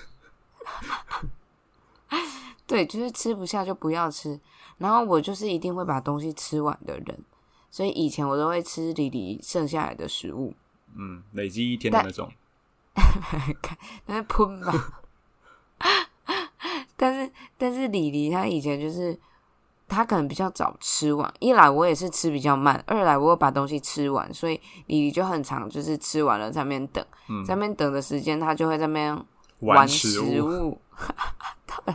对，就是吃不下就不要吃。然后我就是一定会把东西吃完的人，所以以前我都会吃李黎剩下来的食物，
嗯，累积一天的那种。
那是喷吧。但是但是李黎他以前就是他可能比较早吃完，一来我也是吃比较慢，二来我有把东西吃完，所以李黎就很长，就是吃完了在那边等，
嗯，
在那边等的时间，他就会在那边
玩
食
食物，
物，对，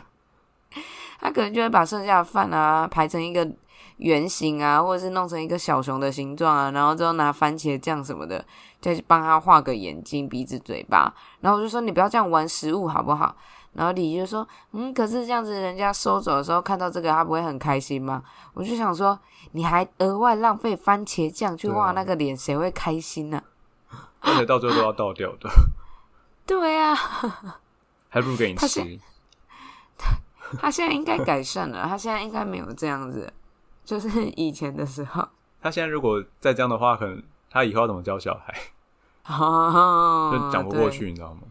他可能就会把剩下的饭啊排成一个圆形啊，或者是弄成一个小熊的形状啊，然后之后拿番茄酱什么的，再去帮他画个眼睛、鼻子、嘴巴，然后我就说你不要这样玩食物好不好？然后李就说，嗯，可是这样子人家收走的时候看到这个，他不会很开心吗？我就想说，你还额外浪费番茄酱去画那个脸，谁会开心呢、
而且到最后都要倒掉的，
对啊，
还不如给你吃
是。他现在应该改善了，他现在应该没有这样子，就是以前的时候。
他现在如果再这样的话，可能他以后要怎么教小孩，
哦，
就讲不过，去，你知道吗？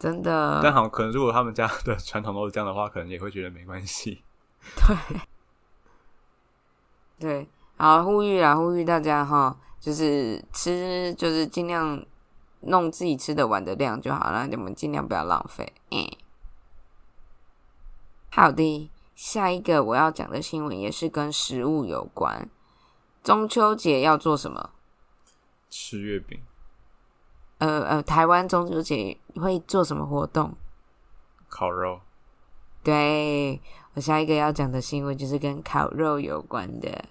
真的。
但好像可能如果他们家的传统都是这样的话，可能也会觉得没关系。
对，好，呼吁啊，呼吁大家哈，就是吃，就是尽量弄自己吃得完的量就好了，你们尽量不要浪费。嗯，好的，下一个我要讲的新闻也是跟食物有关。中秋节要做什么？
吃月饼，
呃呃，台湾中秋节会做什么活动？
烤肉，
对我下一个要讲的新闻就是跟烤肉有关的。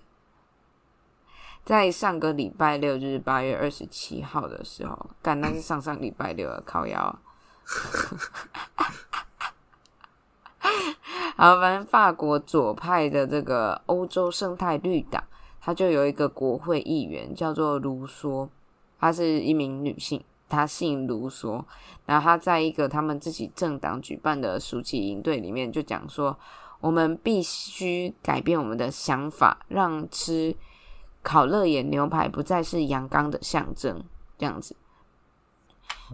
在上个礼拜六，就是八月二十七号的时候，干那是上上礼拜六的烤腰。好，反正法国左派的这个欧洲生态绿党，它就有一个国会议员叫做卢梭，她是一名女性，她姓卢梭。然后她在一个他们自己政党举办的暑期营队里面就讲说，我们必须改变我们的想法，让吃烤乐眼牛排不再是阳刚的象征，这样子。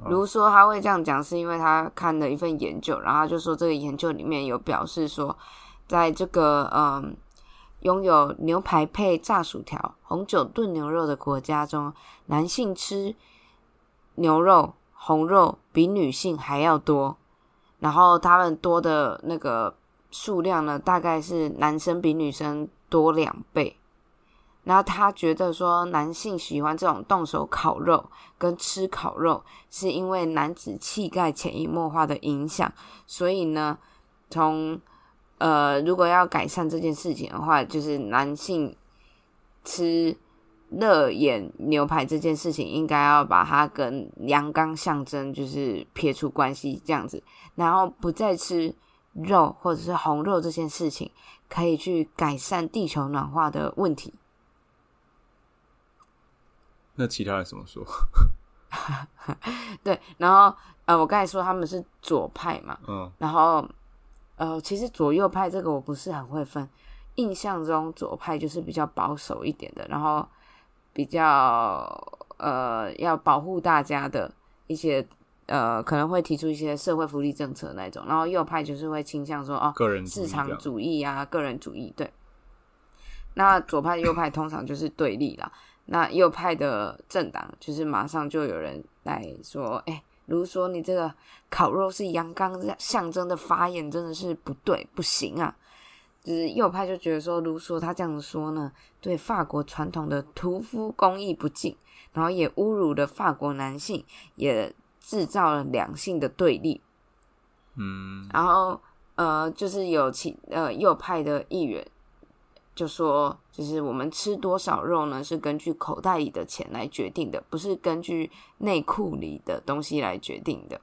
如说他会这样讲，是因为他看了一份研究，然后他就说这个研究里面有表示说，在这个嗯拥有牛排配炸薯条、红酒炖牛肉的国家中，男性吃牛肉、红肉比女性还要多，然后他们多的那个数量呢，大概是男生比女生多两倍。然后他觉得说，男性喜欢这种动手烤肉跟吃烤肉，是因为男子气概潜移默化的影响。所以呢，从呃，如果要改善这件事情的话，就是男性吃热眼牛排这件事情，应该要把它跟阳刚象征就是撇除关系，这样子，然后不再吃肉或者是红肉这件事情，可以去改善地球暖化的问题。
那其他人怎么说？
对，然后呃，我刚才说他们是左派嘛，
嗯，
然后呃，其实左右派这个我不是很会分，印象中左派就是比较保守一点的，然后比较呃要保护大家的一些呃可能会提出一些社会福利政策那种，然后右派就是会倾向说哦
个人
市场主义啊，个人主义对。那左派右派通常就是对立啦。那右派的政党就是马上就有人来说，哎、如说你这个烤肉是阳刚象征的发言，真的是不对，不行啊。就是右派就觉得说，卢梭他这样说呢，对法国传统的屠夫工艺不敬，然后也侮辱了法国男性，也制造了两性的对立。
嗯，
然后呃，就是有其呃右派的议员就说，就是我们吃多少肉呢，是根据口袋里的钱来决定的，不是根据内裤里的东西来决定的。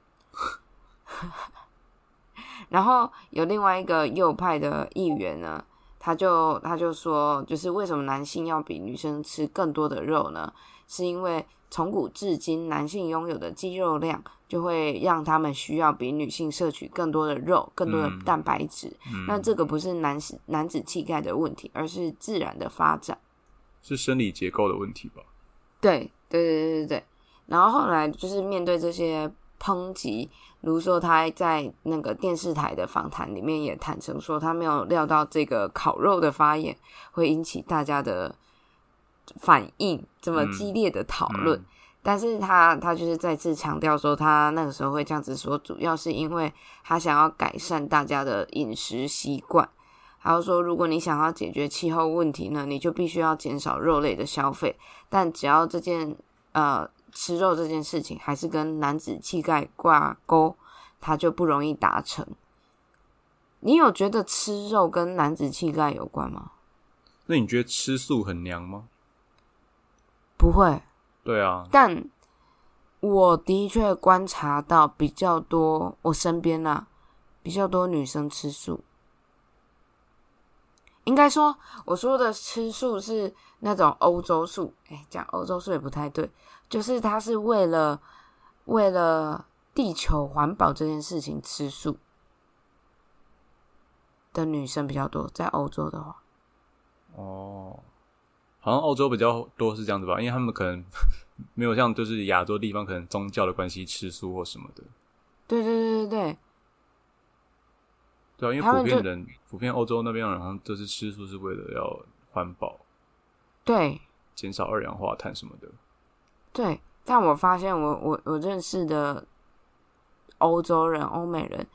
然后有另外一个右派的议员呢，他就他就说，就是为什么男性要比女生吃更多的肉呢？是因为从古至今，男性拥有的肌肉量就会让他们需要比女性摄取更多的肉、更多的
嗯
蛋白质。
嗯，
那这个不是男子男子气概的问题，而是自然的发展。
是生理结构的问题吧？
对对对对对对。然后后来就是面对这些抨击，卢梭他在那个电视台的访谈里面也坦诚说，他没有料到这个烤肉的发言会引起大家的反应这么激烈的讨论。
嗯
但是他他就是再次强调说，他那个时候会这样子说，主要是因为他想要改善大家的饮食习惯。还有说，如果你想要解决气候问题呢，你就必须要减少肉类的消费。但只要这件呃吃肉这件事情还是跟男子气概挂钩，它就不容易达成。你有觉得吃肉跟男子气概有关吗？
那你觉得吃素很娘吗？
不会，
对啊，
但我的确观察到比较多，我身边啊比较多女生吃素。应该说，我说的吃素是那种欧洲素，哎，讲欧洲素也不太对，就是它是为了为了地球环保这件事情吃素的女生比较多，在欧洲的话，
哦，好像澳洲比较多是这样子吧，因为他们可能 没有像就是亚洲地方可能宗教的关系吃素或什么的，
对对对对对，
对啊，因为普遍人普遍欧洲那边人好像都是吃素是为了要环保，
对，
减少二氧化碳什么的。
对，但我发现我我我认识的欧洲人、欧美人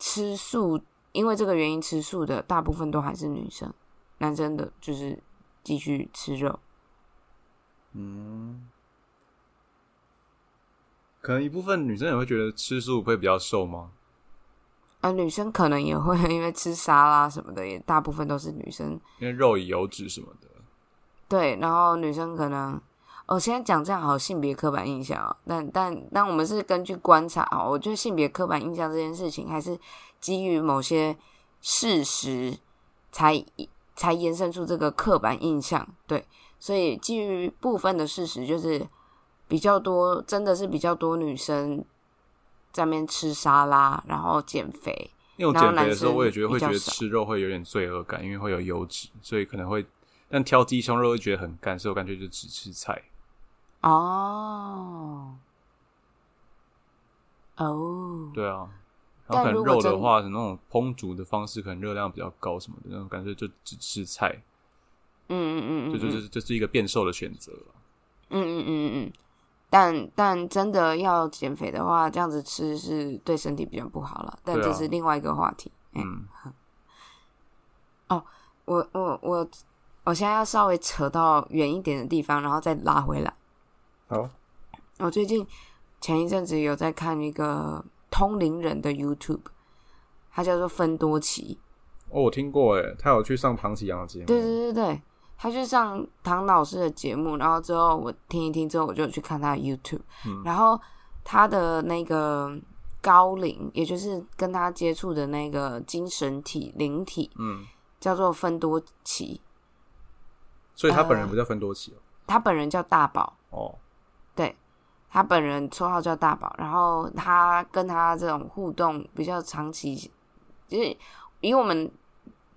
吃素，因为这个原因吃素的大部分都还是女生，男生的就是继续吃肉。
嗯，可能一部分女生也会觉得吃素会比较瘦吗？
啊，女生可能也会因为吃沙拉什么的，也大部分都是女生。
因为肉以油脂什么的。
对，然后女生可能，哦，现在讲这样好性别刻板印象哦，但但但我们是根据观察哦，我觉得性别刻板印象这件事情还是基于某些事实才才延伸出这个刻板印象。对，所以基于部分的事实，就是比较多，真的是比较多女生在那边吃沙拉，然后减肥。
因为我减肥的时候，我也觉得会觉得吃肉会有点罪恶感，因为会有油脂，所以可能会，但挑鸡胸肉会觉得很干，所以我干脆就只吃菜。
哦，哦，
对啊，然后可能
但如果真
肉的话，那种烹煮的方式可能热量比较高什么的，那种感觉就只吃菜，
嗯嗯嗯嗯，
这就
嗯
是这是一个变瘦的选择了。
嗯嗯嗯嗯嗯，但但真的要减肥的话，这样子吃是对身体比较不好了。但这是另外一个话题。
嗯，哦
我我我我现在要稍微扯到远一点的地方，然后再拉回来。
好，
我最近前一阵子有在看一个通灵人的 YouTube，他叫做芬多奇。
哦，我听过，诶，他有去上唐启阳的节目，
对对对对，他去上唐老师的节目，然后之后我听一听之后，我就去看他的 YouTube，、
嗯。
然后他的那个高龄，也就是跟他接触的那个精神体灵体，
嗯，
叫做芬多奇，
所以他本人
呃
不叫芬多奇哦。
他本人叫大宝，
哦，
对他本人绰号叫大宝，然后他跟他这种互动比较长期，就是以我们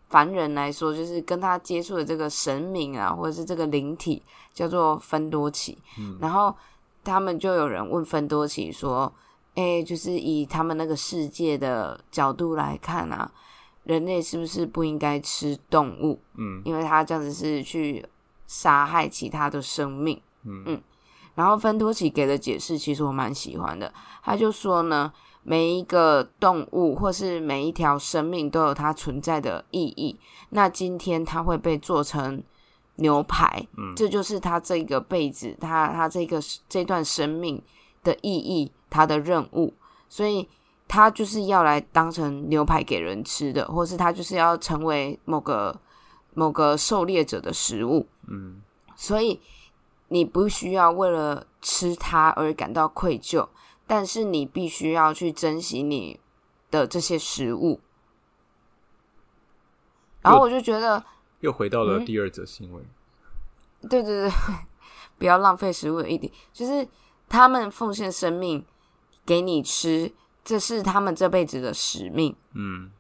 凡人来说，就是跟他接触的这个神明啊，或者是这个灵体叫做芬多奇，
嗯
然后他们就有人问芬多奇说：“哎、就是以他们那个世界的角度来看啊，人类是不是不应该吃动物？
嗯
因为他这样子是去杀害其他的生命。”
嗯
嗯然后芬多奇给的解释，其实我蛮喜欢的。他就说呢，每一个动物或是每一条生命都有它存在的意义。那今天它会被做成牛排，
嗯
这就是它这个辈子，它它这个这段生命的意义，它的任务。所以它就是要来当成牛排给人吃的，或是它就是要成为某个某个狩猎者的食物。
嗯
所以你不需要为了吃它而感到愧疚，但是你必须要去珍惜你的这些食物。然后我就觉得
又回到了
嗯
第二则新闻。
对对对，不要浪费食物的一点，就是他们奉献生命给你吃，这是他们这辈子的使命。
嗯，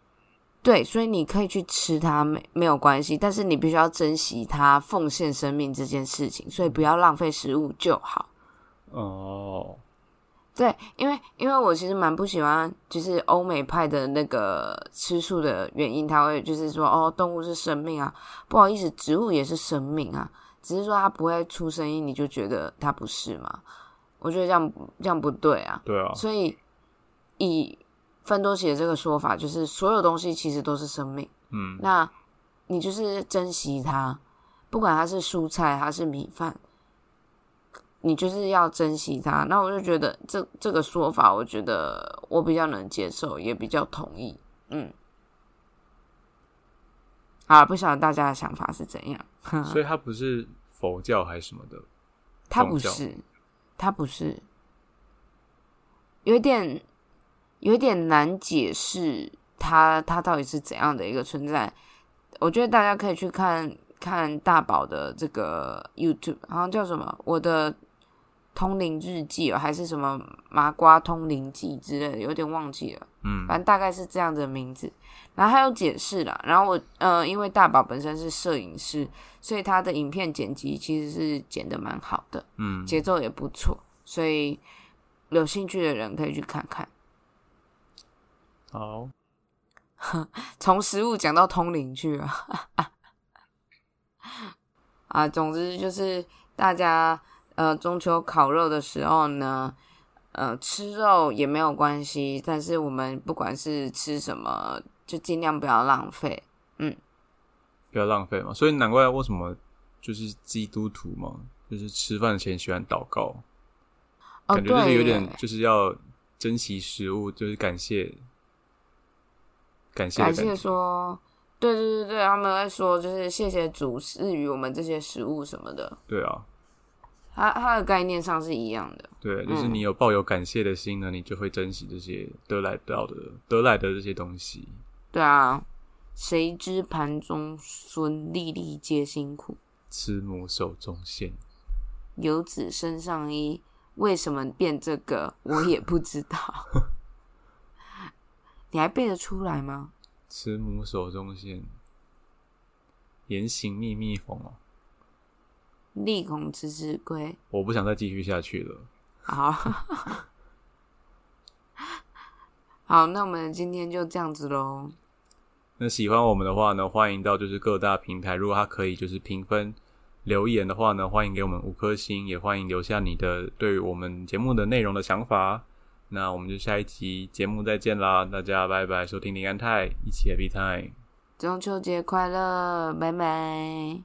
对，所以你可以去吃它，没没有关系，但是你必须要珍惜它奉献生命这件事情，所以不要浪费食物就好。
哦，
对，因为因为我其实蛮不喜欢，就是欧美派的那个吃素的原因，他会就是说哦，动物是生命啊，不好意思，植物也是生命啊，只是说它不会出声音，你就觉得它不是嘛？我觉得这样这样不对啊，
对啊，
所以以芬多奇的这个说法，就是所有东西其实都是生命，
嗯，
那你就是珍惜它，不管它是蔬菜还是米饭，你就是要珍惜它。那我就觉得这这个说法，我觉得我比较能接受，也比较同意。嗯，好，不晓得大家的想法是怎样？
所以它不是佛教还是什么的，
它不是，它不是，有一点有点难解释他他到底是怎样的一个存在。我觉得大家可以去看看大宝的这个 YouTube，好像叫什么“我的通灵日记”哦，还是什么“麻瓜通灵记”之类的，有点忘记了。
嗯
反正大概是这样的名字。然后还有解释啦，然后我呃，因为大宝本身是摄影师，所以他的影片剪辑其实是剪的蛮好的，
嗯，
节奏也不错，所以有兴趣的人可以去看看。
好，
从食物讲到通灵去了，啊，总之就是大家呃中秋烤肉的时候呢，呃吃肉也没有关系，但是我们不管是吃什么，就尽量不要浪费。
嗯不要浪费嘛。所以难怪为什么就是基督徒嘛，就是吃饭前喜欢祷告，
哦，
感觉就是有点就是要珍惜食物，就是感谢感谢。
说，对对对对，他们会说就是谢谢主赐予我们这些食物什么的，
对啊，
它它的概念上是一样的。
对，就是
嗯
你有抱有感谢的心呢，你就会珍惜这些得来到的得来的这些东西。
对啊，谁知盘中孙，粒粒皆辛苦。
慈母手中线，
游子身上衣，为什么变这个，我也不知道。你还背得出来吗？
慈母手中线，言行密密缝哦。
立孔迟迟归。
我不想再继续下去了。
好，好，那我们今天就这样子喽。
那喜欢我们的话呢，欢迎到就是各大平台，如果它可以就是评分留言的话呢，欢迎给我们五颗星，也欢迎留下你的对于我们节目的内容的想法。那我们就下一集节目再见啦！大家拜拜，收听林安泰，一起 Happy Time，
中秋节快乐，拜拜。